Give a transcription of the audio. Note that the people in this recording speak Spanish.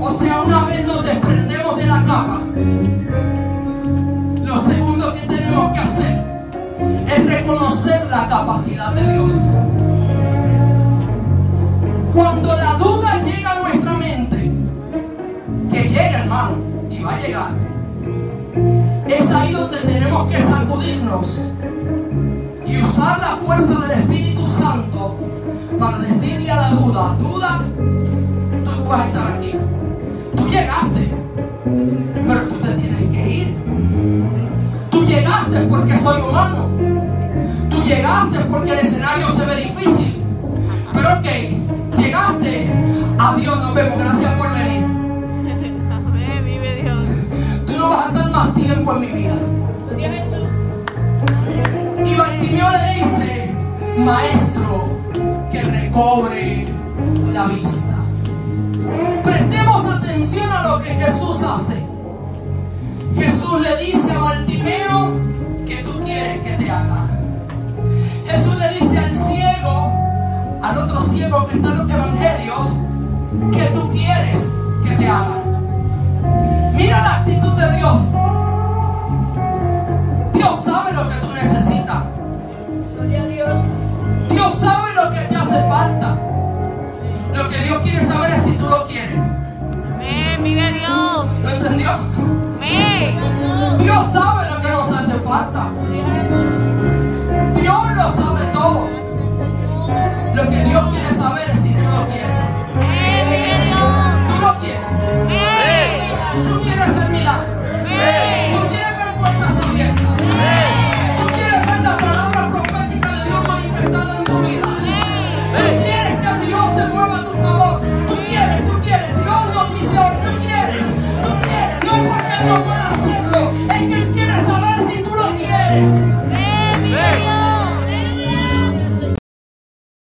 O sea, una vez nos desprendemos de la capa, lo segundo que tenemos que hacer es reconocer la capacidad de Dios. Cuando la duda llega a nuestra mente, que llega hermano, y va a llegar, es ahí donde tenemos que sacudirnos y usar la fuerza del Espíritu vas a estar aquí. Tú llegaste, pero tú te tienes que ir. Tú llegaste porque soy humano. Tú llegaste porque el escenario se ve difícil. Pero ok, llegaste. Adiós, nos vemos. Gracias por venir. Amén, vive Dios. Tú no vas a estar más tiempo en mi vida. Jesús. Y Bartimeo le dice, maestro, que recobre la vista. Que Jesús hace. Jesús le dice a Bartimeo que tú quieres que te haga. Jesús le dice al ciego, al otro ciego que está en los evangelios, que tú quieres que te haga. Dios sabe lo que nos hace falta. Dios lo sabe todo. Lo que Dios quiere saber es si tú lo quieres. No pueda hacerlo,